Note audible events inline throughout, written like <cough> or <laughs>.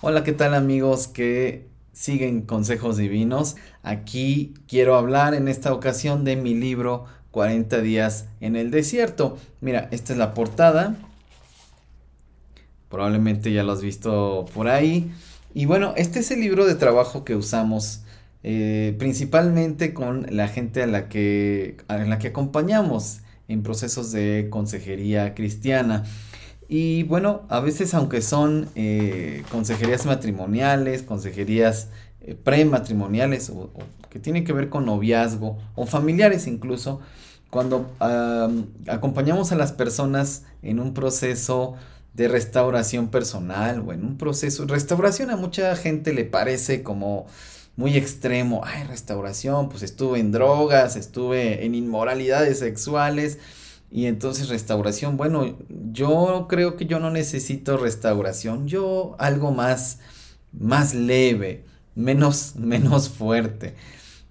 Hola, ¿qué tal amigos que siguen consejos divinos? Aquí quiero hablar en esta ocasión de mi libro 40 días en el desierto. Mira, esta es la portada. Probablemente ya lo has visto por ahí. Y bueno, este es el libro de trabajo que usamos eh, principalmente con la gente a la, que, a la que acompañamos en procesos de consejería cristiana. Y bueno, a veces aunque son eh, consejerías matrimoniales, consejerías eh, prematrimoniales o, que tienen que ver con noviazgo o familiares incluso, cuando acompañamos a las personas en un proceso de restauración personal o en un proceso, restauración a mucha gente le parece como muy extremo, ay, restauración, pues estuve en drogas, estuve en inmoralidades sexuales, y entonces restauración, bueno, yo creo que yo no necesito restauración, yo algo más, más leve, menos, <laughs> menos fuerte.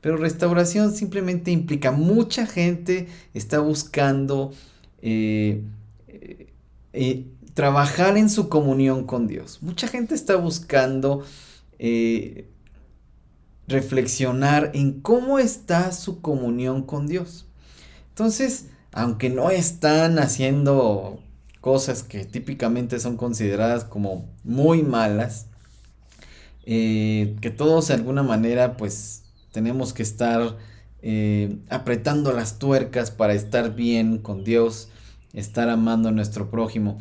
Pero restauración simplemente implica, mucha gente está buscando eh, eh, eh, trabajar en su comunión con Dios. Mucha gente está buscando reflexionar en cómo está su comunión con Dios. Entonces, aunque no están haciendo cosas que típicamente son consideradas como muy malas, eh, que todos de alguna manera pues tenemos que estar eh, apretando las tuercas para estar bien con Dios, estar amando a nuestro prójimo.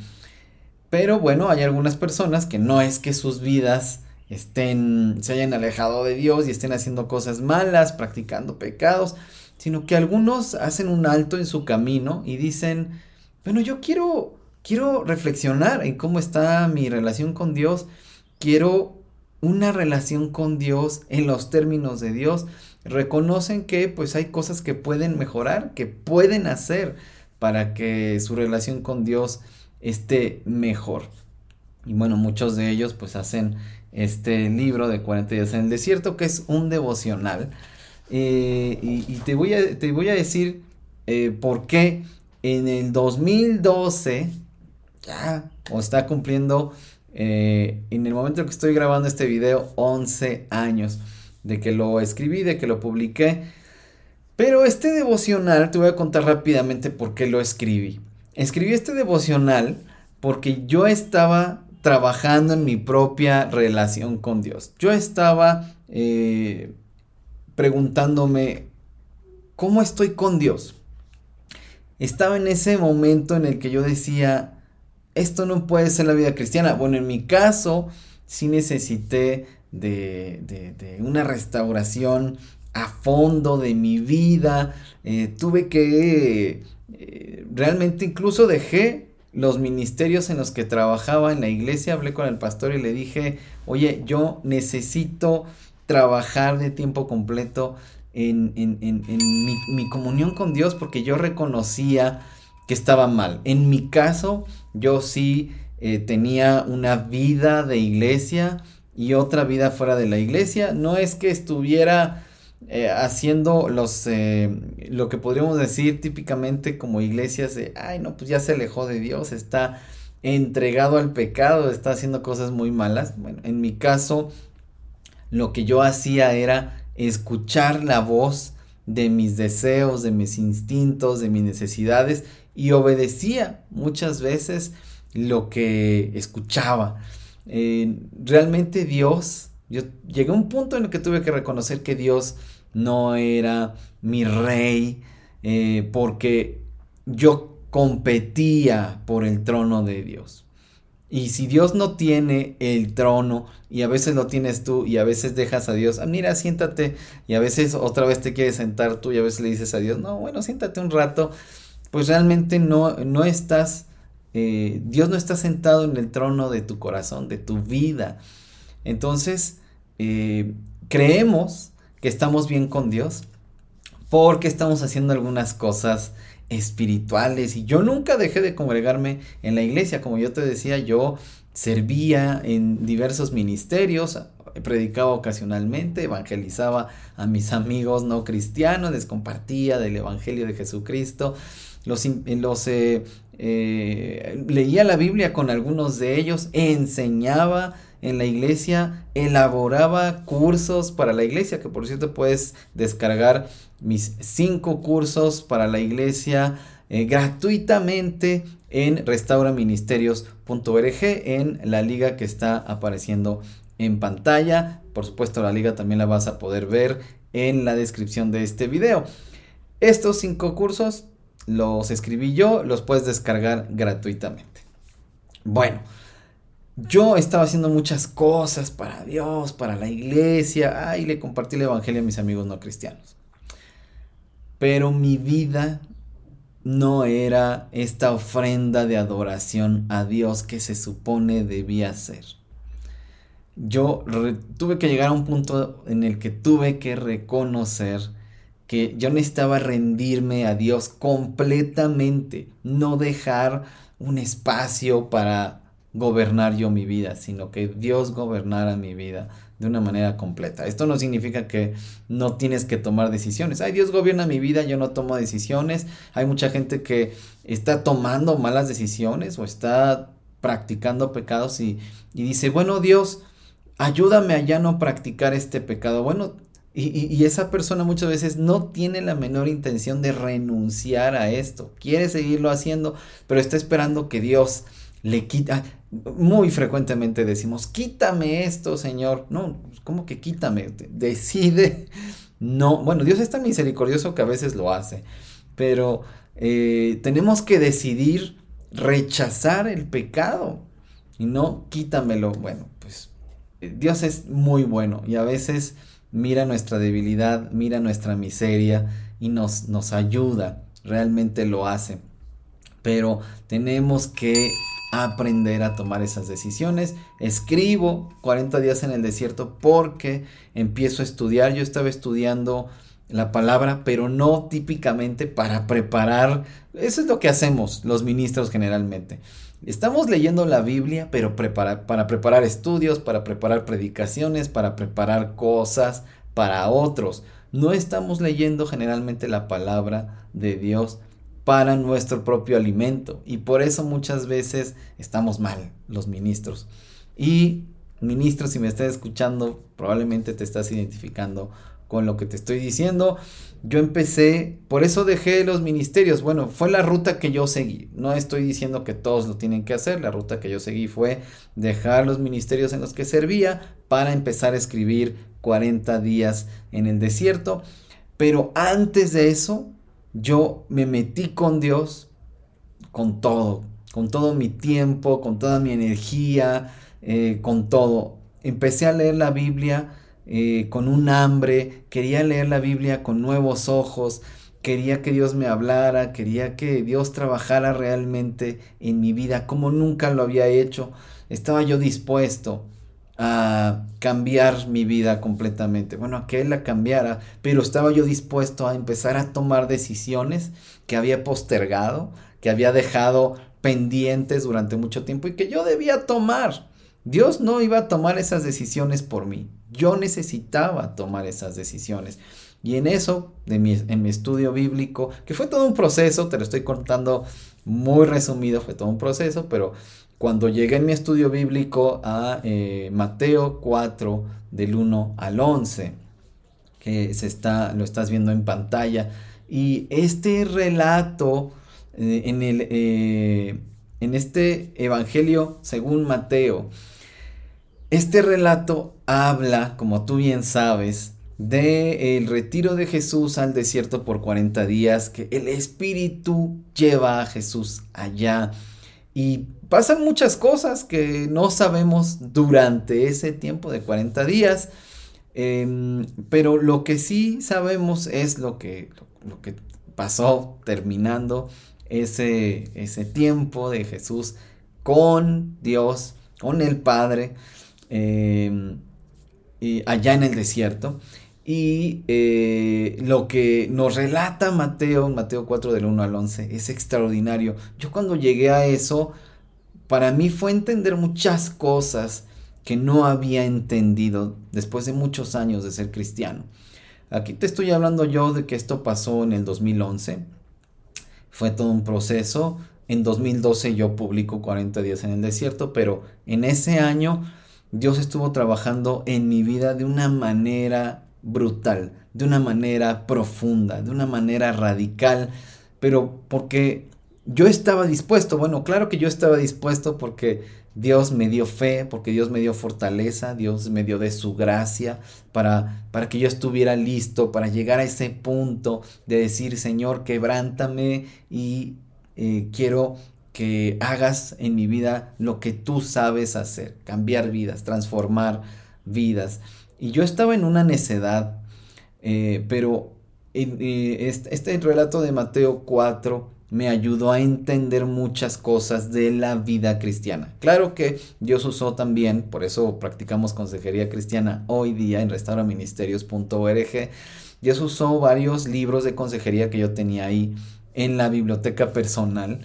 Pero bueno, hay algunas personas que no es que sus vidas estén, se hayan alejado de Dios y estén haciendo cosas malas, practicando pecados, sino que algunos hacen un alto en su camino y dicen, bueno, yo quiero, quiero reflexionar en cómo está mi relación con Dios, quiero una relación con Dios en los términos de Dios, reconocen que pues hay cosas que pueden mejorar, que pueden hacer para que su relación con Dios esté mejor. Y bueno, muchos de ellos pues hacen este libro de 40 días en el desierto, que es un devocional eh, y, te, voy a, te voy a decir eh, por qué en el 2012 ya o está cumpliendo eh, en el momento en que estoy grabando este video 11 años de que lo escribí, de que lo publiqué. Pero este devocional, te voy a contar rápidamente por qué lo escribí. Escribí este devocional porque yo estaba trabajando en mi propia relación con Dios. Yo estaba preguntándome, ¿cómo estoy con Dios? Estaba en ese momento en el que yo decía, esto no puede ser la vida cristiana. Bueno, en mi caso, sí necesité de, una restauración a fondo de mi vida. Eh, tuve que, eh, realmente incluso dejé los ministerios en los que trabajaba en la iglesia, hablé con el pastor y le dije, oye, yo necesito trabajar de tiempo completo en, mi, comunión con Dios porque yo reconocía que estaba mal. En mi caso, yo sí eh, tenía una vida de iglesia y otra vida fuera de la iglesia. No es que estuviera eh, haciendo los, eh, lo que podríamos decir típicamente como iglesias de, ay, no, pues ya se alejó de Dios, está entregado al pecado, está haciendo cosas muy malas. Bueno, en mi caso, lo que yo hacía era escuchar la voz de mis deseos, de mis instintos, de mis necesidades y obedecía muchas veces lo que escuchaba. Eh, realmente Dios, yo llegué a un punto en el que tuve que reconocer que Dios no era mi rey, eh, porque yo competía por el trono de Dios. Y si Dios no tiene el trono y a veces lo tienes tú y a veces dejas a Dios, ah, mira, siéntate y a veces otra vez te quieres sentar tú y a veces le dices a Dios, no, bueno, siéntate un rato, pues realmente no, no estás, eh, Dios no está sentado en el trono de tu corazón, de tu vida. Entonces, eh, creemos que estamos bien con Dios porque estamos haciendo algunas cosas espirituales y yo nunca dejé de congregarme en la iglesia, como yo te decía, yo servía en diversos ministerios, predicaba ocasionalmente, evangelizaba a mis amigos no cristianos, les compartía del Evangelio de Jesucristo. los, los eh, leía la Biblia con algunos de ellos, enseñaba en la iglesia, elaboraba cursos para la iglesia, que por cierto puedes descargar mis cinco cursos para la iglesia eh, gratuitamente en restauraministerios.org en la liga que está apareciendo en pantalla. Por supuesto la liga también la vas a poder ver en la descripción de este video. Estos cinco cursos los escribí yo, los puedes descargar gratuitamente. Bueno, yo estaba haciendo muchas cosas para Dios, para la iglesia, ay, le compartí el evangelio a mis amigos no cristianos. Pero mi vida no era esta ofrenda de adoración a Dios que se supone debía ser. Yo tuve que llegar a un punto en el que tuve que reconocer que yo necesitaba rendirme a Dios completamente, no dejar un espacio para gobernar yo mi vida, sino que Dios gobernara mi vida de una manera completa. Esto no significa que no tienes que tomar decisiones. Ay, Dios gobierna mi vida, yo no tomo decisiones. Hay mucha gente que está tomando malas decisiones o está practicando pecados y, y dice, bueno, Dios, ayúdame a ya no practicar este pecado. Bueno, y, esa persona muchas veces no tiene la menor intención de renunciar a esto. Quiere seguirlo haciendo, pero está esperando que Dios le quita. Muy frecuentemente decimos, quítame esto, Señor. No, ¿cómo que quítame? Decide. <laughs> No, bueno, Dios es tan misericordioso que a veces lo hace, pero eh, tenemos que decidir rechazar el pecado y no quítamelo. Bueno, pues eh, Dios es muy bueno y a veces mira nuestra debilidad, mira nuestra miseria y nos, nos ayuda, realmente lo hace. Pero tenemos que aprender a tomar esas decisiones. Escribo 40 días en el desierto porque empiezo a estudiar. Yo estaba estudiando la palabra, pero no típicamente para preparar. Eso es lo que hacemos los ministros generalmente. Estamos leyendo la Biblia, pero para preparar estudios, para preparar predicaciones, para preparar cosas para otros. No estamos leyendo generalmente la palabra de Dios para nuestro propio alimento. Y por eso muchas veces estamos mal los ministros. Y ministros, si me estás escuchando, probablemente te estás identificando con lo que te estoy diciendo yo empecé, por eso dejé los ministerios. Bueno, fue la ruta que yo seguí. No estoy diciendo que todos lo tienen que hacer. La ruta que yo seguí fue dejar los ministerios en los que servía para empezar a escribir 40 días en el desierto. Pero antes de eso, yo me metí con Dios con todo, con todo mi tiempo, con toda mi energía, eh, con todo. Empecé a leer la Biblia eh, con un hambre, quería leer la Biblia con nuevos ojos, quería que Dios me hablara, quería que Dios trabajara realmente en mi vida como nunca lo había hecho. Estaba yo dispuesto a cambiar mi vida completamente. Bueno, a que Él la cambiara, pero estaba yo dispuesto a empezar a tomar decisiones que había postergado, que había dejado pendientes durante mucho tiempo y que yo debía tomar. Dios no iba a tomar esas decisiones por mí. Yo necesitaba tomar esas decisiones. Y en eso, de mi, en mi estudio bíblico, que fue todo un proceso, te lo estoy contando muy resumido, fue todo un proceso, pero cuando llegué en mi estudio bíblico a eh, Mateo 4, del 1 al 11, que se está, lo estás viendo en pantalla, y este relato eh, en, el, eh, en este Evangelio según Mateo, este relato habla, como tú bien sabes, de el retiro de Jesús al desierto por 40 días, que el Espíritu lleva a Jesús allá y pasan muchas cosas que no sabemos durante ese tiempo de 40 días, em, pero lo que sí sabemos es lo que, lo que pasó terminando ese, ese tiempo de Jesús con Dios, con el Padre. Em, y allá en el desierto. Y eh, lo que nos relata Mateo, Mateo 4 del 1 al 11, es extraordinario. Yo cuando llegué a eso, para mí fue entender muchas cosas que no había entendido después de muchos años de ser cristiano. Aquí te estoy hablando yo de que esto pasó en el 2011. fue todo un proceso. En 2012 yo publico 40 días en el desierto, pero en ese año Dios estuvo trabajando en mi vida de una manera brutal, de una manera profunda, de una manera radical, pero porque yo estaba dispuesto, bueno, claro que yo estaba dispuesto porque Dios me dio fe, porque Dios me dio fortaleza, Dios me dio de su gracia para, para que yo estuviera listo, para llegar a ese punto de decir, Señor, quebrántame y eh, quiero que hagas en mi vida lo que tú sabes hacer, cambiar vidas, transformar vidas. Y yo estaba en una necedad, eh, pero este, este relato de Mateo 4 me ayudó a entender muchas cosas de la vida cristiana. Claro que Dios usó también, por eso practicamos consejería cristiana hoy día en restauraministerios.org. Dios usó varios libros de consejería que yo tenía ahí en la biblioteca personal,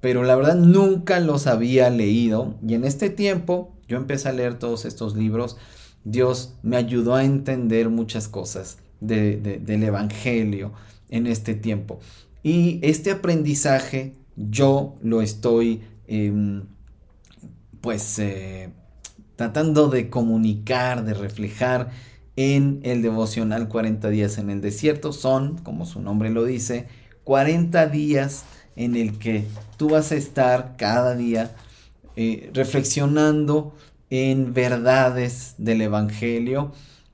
pero la verdad nunca los había leído y en este tiempo yo empecé a leer todos estos libros. Dios me ayudó a entender muchas cosas del Evangelio en este tiempo. Y este aprendizaje yo lo estoy em, pues eh, tratando de comunicar, de reflejar en el devocional 40 días en el desierto. Son, como su nombre lo dice, 40 días en el que tú vas a estar cada día eh, reflexionando en verdades del Evangelio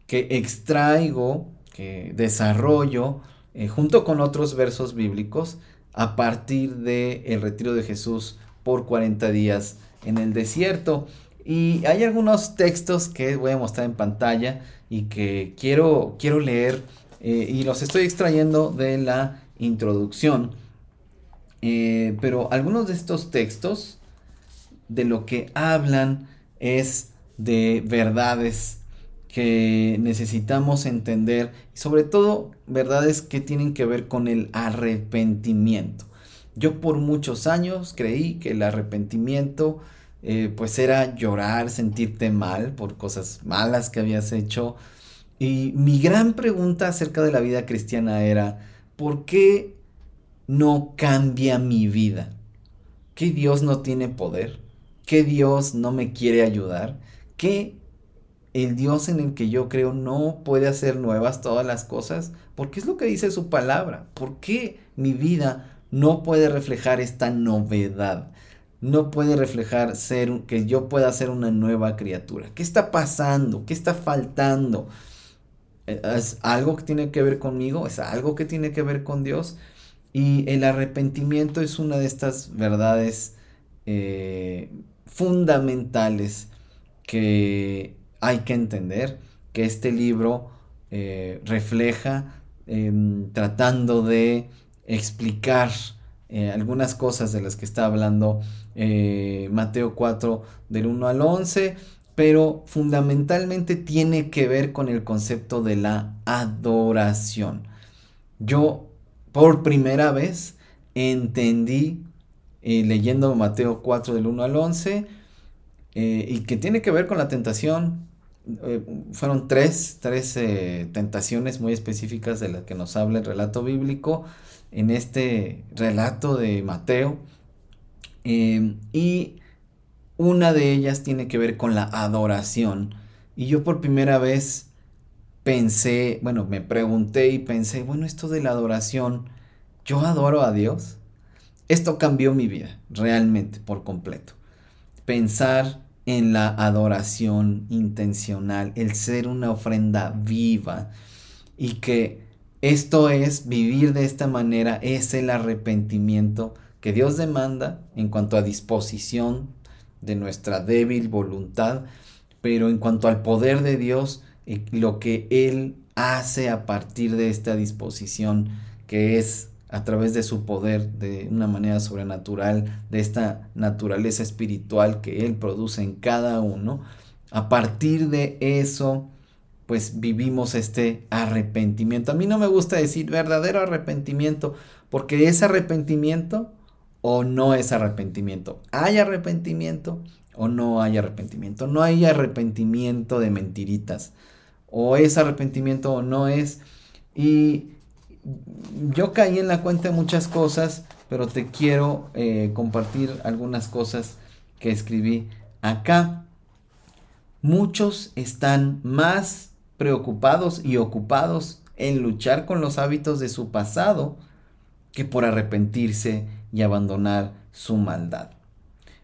que extraigo, que desarrollo eh, junto con otros versos bíblicos, a partir del el retiro de Jesús por 40 días en el desierto. Y hay algunos textos que voy a mostrar en pantalla y que quiero, quiero leer eh, y los estoy extrayendo de la introducción. Eh, pero algunos de estos textos de lo que hablan es de verdades que necesitamos entender y sobre todo verdades que tienen que ver con el arrepentimiento. Yo por muchos años creí que el arrepentimiento eh, pues era llorar, sentirte mal por cosas malas que habías hecho. Y mi gran pregunta acerca de la vida cristiana era, ¿por qué no cambia mi vida? ¿Que Dios no tiene poder? ¿Que Dios no me quiere ayudar? ¿Que el Dios en el que yo creo no puede hacer nuevas todas las cosas? Porque es lo que dice su palabra. ¿Por qué mi vida no puede reflejar esta novedad? No puede reflejar ser que yo pueda ser una nueva criatura. ¿Qué está pasando? ¿Qué está faltando? ¿Es algo que tiene que ver conmigo? ¿Es algo que tiene que ver con Dios? Y el arrepentimiento es una de estas verdades eh, fundamentales que hay que entender que este libro eh, refleja em, tratando de explicar eh, algunas cosas de las que está hablando eh, Mateo 4 del 1 al 11, pero fundamentalmente tiene que ver con el concepto de la adoración. Yo por primera vez entendí leyendo Mateo 4 del 1 al 11 y que tiene que ver con la tentación, eh, fueron tres, tres eh, tentaciones muy específicas de las que nos habla el relato bíblico en este relato de Mateo. Em, y una de ellas tiene que ver con la adoración. Y yo por primera vez pensé, bueno, me pregunté y pensé, bueno, esto de la adoración, ¿yo adoro a Dios? Esto cambió mi vida, realmente, por completo. Pensar en la adoración intencional, el ser una ofrenda viva y que esto es vivir de esta manera, es el arrepentimiento que Dios demanda en cuanto a disposición de nuestra débil voluntad, pero en cuanto al poder de Dios, lo que Él hace a partir de esta disposición, que es a través de su poder de una manera sobrenatural, de esta naturaleza espiritual que Él produce en cada uno, a partir de eso, pues vivimos este arrepentimiento. A mí no me gusta decir verdadero arrepentimiento, porque es arrepentimiento o no es arrepentimiento. ¿Hay arrepentimiento o no hay arrepentimiento? No hay arrepentimiento de mentiritas. O es arrepentimiento o no es. Y yo caí en la cuenta de muchas cosas pero te quiero eh, compartir algunas cosas que escribí acá. Muchos están más preocupados y ocupados en luchar con los hábitos de su pasado que por arrepentirse y abandonar su maldad.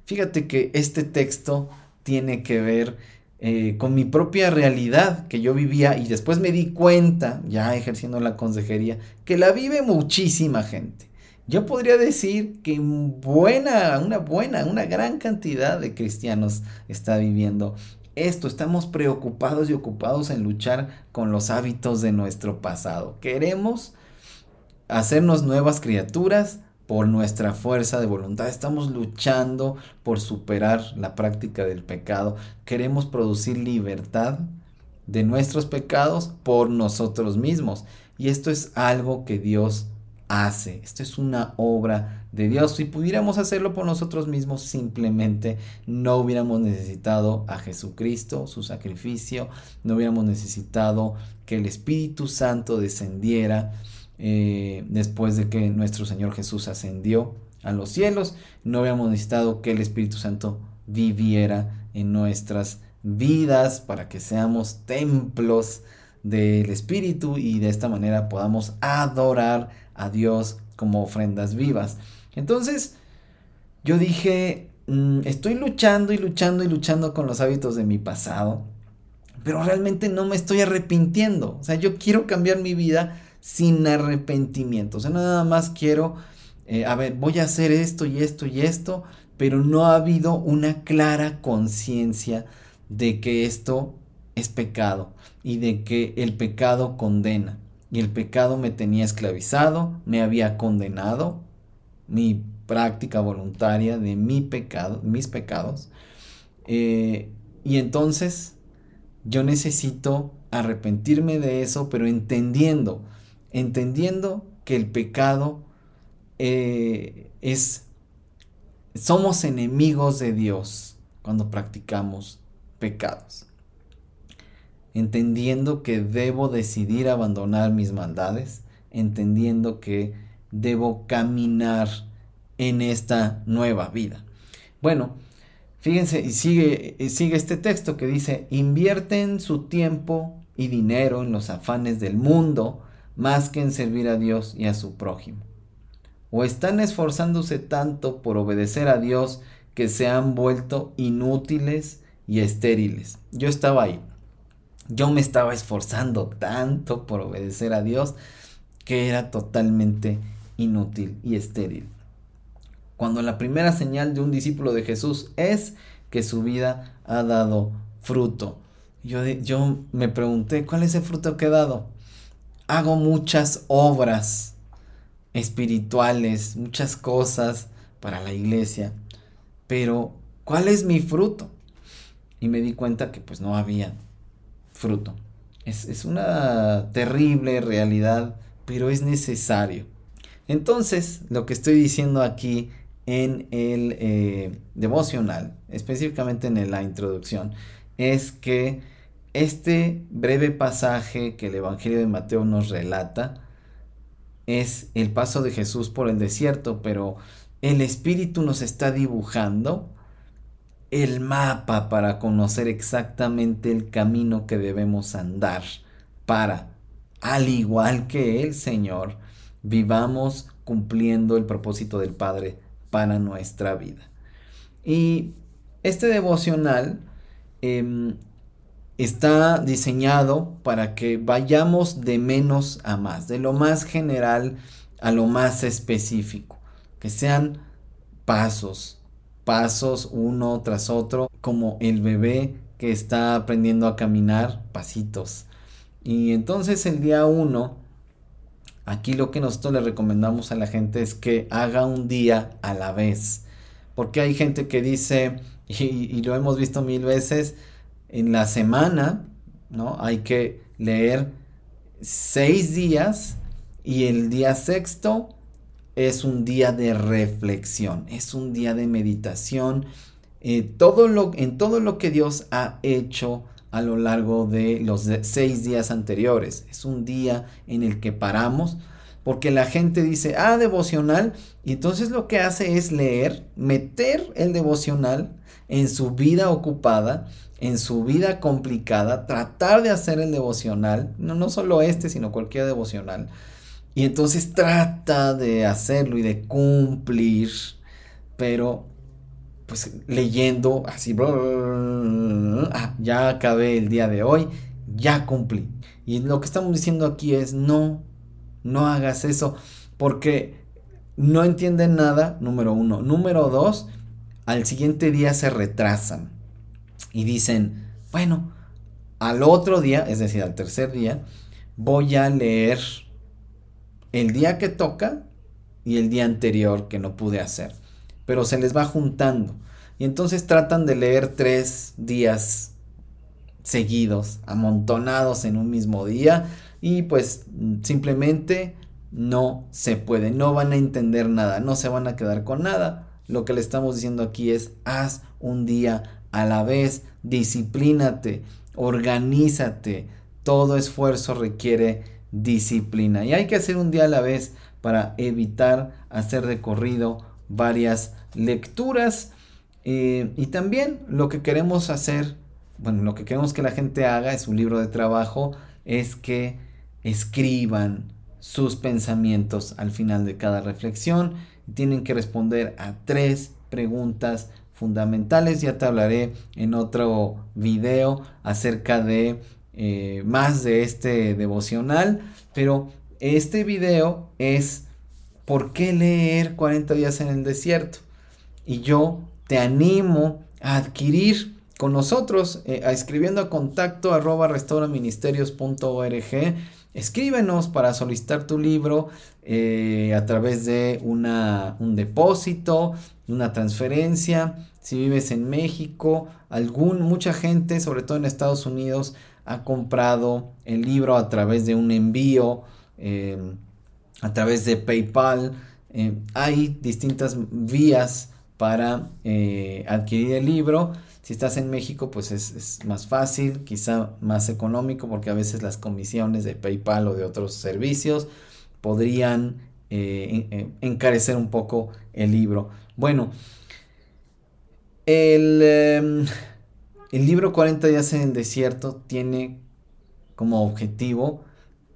Fíjate que este texto tiene que ver eh, con mi propia realidad que yo vivía y después me di cuenta, ya ejerciendo la consejería, que la vive muchísima gente. Yo podría decir que buena, una buena, una gran cantidad de cristianos está viviendo esto, estamos preocupados y ocupados en luchar con los hábitos de nuestro pasado. Queremos hacernos nuevas criaturas por nuestra fuerza de voluntad. Estamos luchando por superar la práctica del pecado. Queremos producir libertad de nuestros pecados por nosotros mismos. Y esto es algo que Dios hace. Esto es una obra de Dios. Si pudiéramos hacerlo por nosotros mismos, simplemente no hubiéramos necesitado a Jesucristo, su sacrificio, no hubiéramos necesitado que el Espíritu Santo descendiera eh, después de que nuestro Señor Jesús ascendió a los cielos, no hubiéramos necesitado que el Espíritu Santo viviera en nuestras vidas para que seamos templos del Espíritu y de esta manera podamos adorar a Dios como ofrendas vivas. Entonces, yo dije, mm, estoy luchando y luchando y luchando con los hábitos de mi pasado, pero realmente no me estoy arrepintiendo. O sea, yo quiero cambiar mi vida sin arrepentimiento. O sea, nada más quiero, eh, a ver, voy a hacer esto y esto y esto, pero no ha habido una clara conciencia de que esto es pecado y de que el pecado condena y el pecado me tenía esclavizado, me había condenado, mi práctica voluntaria de mi pecado, mis pecados. Eh, y entonces yo necesito arrepentirme de eso, pero entendiendo, entendiendo que el pecado eh, es, somos enemigos de Dios cuando practicamos pecados entendiendo que debo decidir abandonar mis maldades, entendiendo que debo caminar en esta nueva vida. Bueno, fíjense, y sigue, sigue este texto que dice, invierten su tiempo y dinero en los afanes del mundo más que en servir a Dios y a su prójimo. O están esforzándose tanto por obedecer a Dios que se han vuelto inútiles y estériles. Yo estaba ahí. Yo me estaba esforzando tanto por obedecer a Dios que era totalmente inútil y estéril. Cuando la primera señal de un discípulo de Jesús es que su vida ha dado fruto. Yo, yo me pregunté, ¿cuál es el fruto que he dado? Hago muchas obras espirituales, muchas cosas para la iglesia, pero ¿cuál es mi fruto? Y me di cuenta que pues no había fruto. Es, una terrible realidad, pero es necesario. Entonces, lo que estoy diciendo aquí en el eh, devocional, específicamente en la introducción, es que este breve pasaje que el Evangelio de Mateo nos relata es el paso de Jesús por el desierto, pero el Espíritu nos está dibujando el mapa para conocer exactamente el camino que debemos andar para, al igual que el Señor, vivamos cumpliendo el propósito del Padre para nuestra vida. Y este devocional em, está diseñado para que vayamos de menos a más, de lo más general a lo más específico, que sean pasos, pasos uno tras otro, como el bebé que está aprendiendo a caminar, pasitos. Y entonces el día uno, aquí lo que nosotros le recomendamos a la gente es que haga un día a la vez. Porque hay gente que dice, y, y lo hemos visto mil veces, en la semana, ¿no? Hay que leer seis días y el día sexto es un día de reflexión, es un día de meditación. Eh, todo lo, en todo lo que Dios ha hecho a lo largo de los seis días anteriores. Es un día en el que paramos porque la gente dice, ah, devocional, y entonces lo que hace es leer, meter el devocional en su vida ocupada, en su vida complicada, tratar de hacer el devocional, no, no solo este, sino cualquier devocional, y entonces trata de hacerlo y de cumplir, pero pues leyendo así, ah, ya acabé el día de hoy, ya cumplí. Y lo que estamos diciendo aquí es no, no hagas eso, porque no entienden nada, número uno. Número dos, al siguiente día se retrasan y dicen, bueno, al otro día, es decir, al tercer día, voy a leer el día que toca y el día anterior que no pude hacer pero se les va juntando. Y entonces tratan de leer tres días seguidos, amontonados en un mismo día, y pues simplemente no se puede, no van a entender nada, no se van a quedar con nada. Lo que le estamos diciendo aquí es, haz un día a la vez, disciplínate, organízate, todo esfuerzo requiere disciplina. Y hay que hacer un día a la vez para evitar hacer recorrido varias lecturas. Eh, y también lo que queremos hacer, bueno, lo que queremos que la gente haga es un libro de trabajo, es que escriban sus pensamientos al final de cada reflexión. Tienen que responder a tres preguntas fundamentales. Ya te hablaré en otro video acerca de eh, más de este devocional, pero este video es ¿por qué leer 40 días en el desierto? Y yo te animo a adquirir con nosotros, eh, a escribiendo a contacto arroba restauraministerios.org. Escríbenos para solicitar tu libro eh, a través de una, un depósito, una transferencia. Si vives en México, algún, mucha gente, sobre todo en Estados Unidos, ha comprado el libro a través de un envío. Eh, a través de PayPal. Eh, hay distintas vías para adquirir el libro. Si estás en México, pues es, más fácil, quizá más económico, porque a veces las comisiones de PayPal o de otros servicios podrían eh, encarecer un poco el libro. Bueno, el, em, el libro 40 días en el desierto tiene como objetivo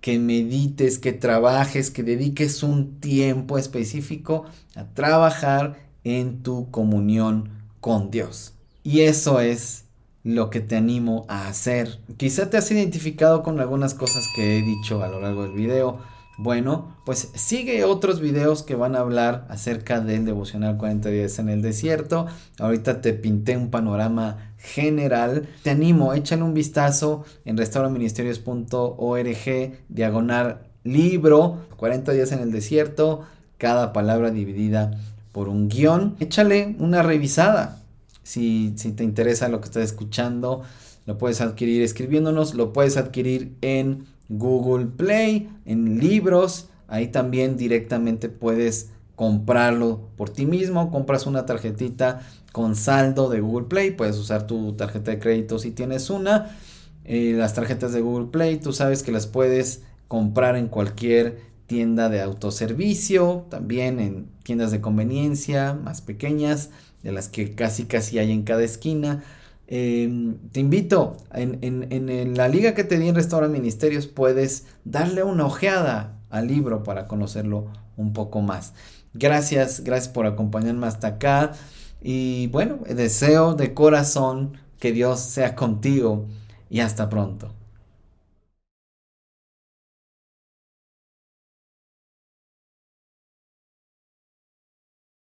que medites, que trabajes, que dediques un tiempo específico a trabajar en tu comunión con Dios. Y eso es lo que te animo a hacer. Quizá te has identificado con algunas cosas que he dicho a lo largo del video. Bueno, pues sigue otros videos que van a hablar acerca del devocional 40 días en el desierto. Ahorita te pinté un panorama general. Te animo, échale un vistazo en restauraministerios.org, diagonal libro, 40 días en el desierto, cada palabra dividida por un guion. Échale una revisada. Si, si te interesa lo que estás escuchando, lo puedes adquirir escribiéndonos, lo puedes adquirir en Google Play, en libros. Ahí también directamente puedes comprarlo por ti mismo. Compras una tarjetita con saldo de Google Play. Puedes usar tu tarjeta de crédito si tienes una. Eh, las tarjetas de Google Play, tú sabes que las puedes comprar en cualquier tienda de autoservicio, también en tiendas de conveniencia más pequeñas, de las que casi casi hay en cada esquina. Em, te invito, en, en, la liga que te di en Restaura Ministerios puedes darle una ojeada al libro para conocerlo un poco más. Gracias, gracias por acompañarme hasta acá. Y bueno, deseo de corazón que Dios sea contigo y hasta pronto.